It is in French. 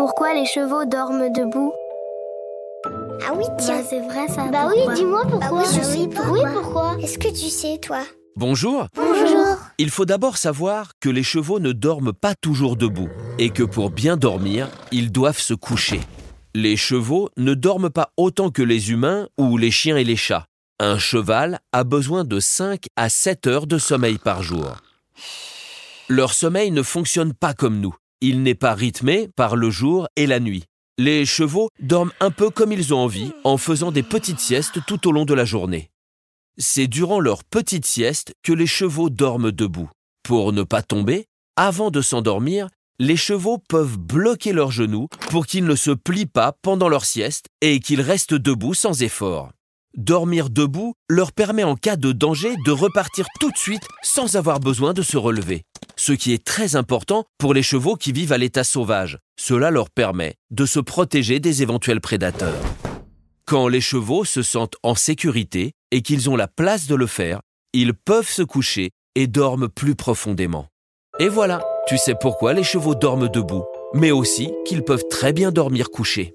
pourquoi les chevaux dorment debout Ah oui, tiens. Bah, c'est vrai ça. Bah oui, pourquoi dis-moi pourquoi. Bah oui, je sais pourquoi. Oui, pourquoi Est-ce que tu sais, toi Bonjour Bonjour. Il faut d'abord savoir que les chevaux ne dorment pas toujours debout et que pour bien dormir, ils doivent se coucher. Les chevaux ne dorment pas autant que les humains ou les chiens et les chats. Un cheval a besoin de 5 à 7 heures de sommeil par jour. Leur sommeil ne fonctionne pas comme nous. Il n'est pas rythmé par le jour et la nuit. Les chevaux dorment un peu comme ils ont envie en faisant des petites siestes tout au long de la journée. C'est durant leur petite sieste que les chevaux dorment debout. Pour ne pas tomber, avant de s'endormir, les chevaux peuvent bloquer leurs genoux pour qu'ils ne se plient pas pendant leur sieste et qu'ils restent debout sans effort. Dormir debout leur permet en cas de danger de repartir tout de suite sans avoir besoin de se relever. Ce qui est très important pour les chevaux qui vivent à l'état sauvage. Cela leur permet de se protéger des éventuels prédateurs. Quand les chevaux se sentent en sécurité et qu'ils ont la place de le faire, ils peuvent se coucher et dorment plus profondément. Et voilà, tu sais pourquoi les chevaux dorment debout, mais aussi qu'ils peuvent très bien dormir couchés.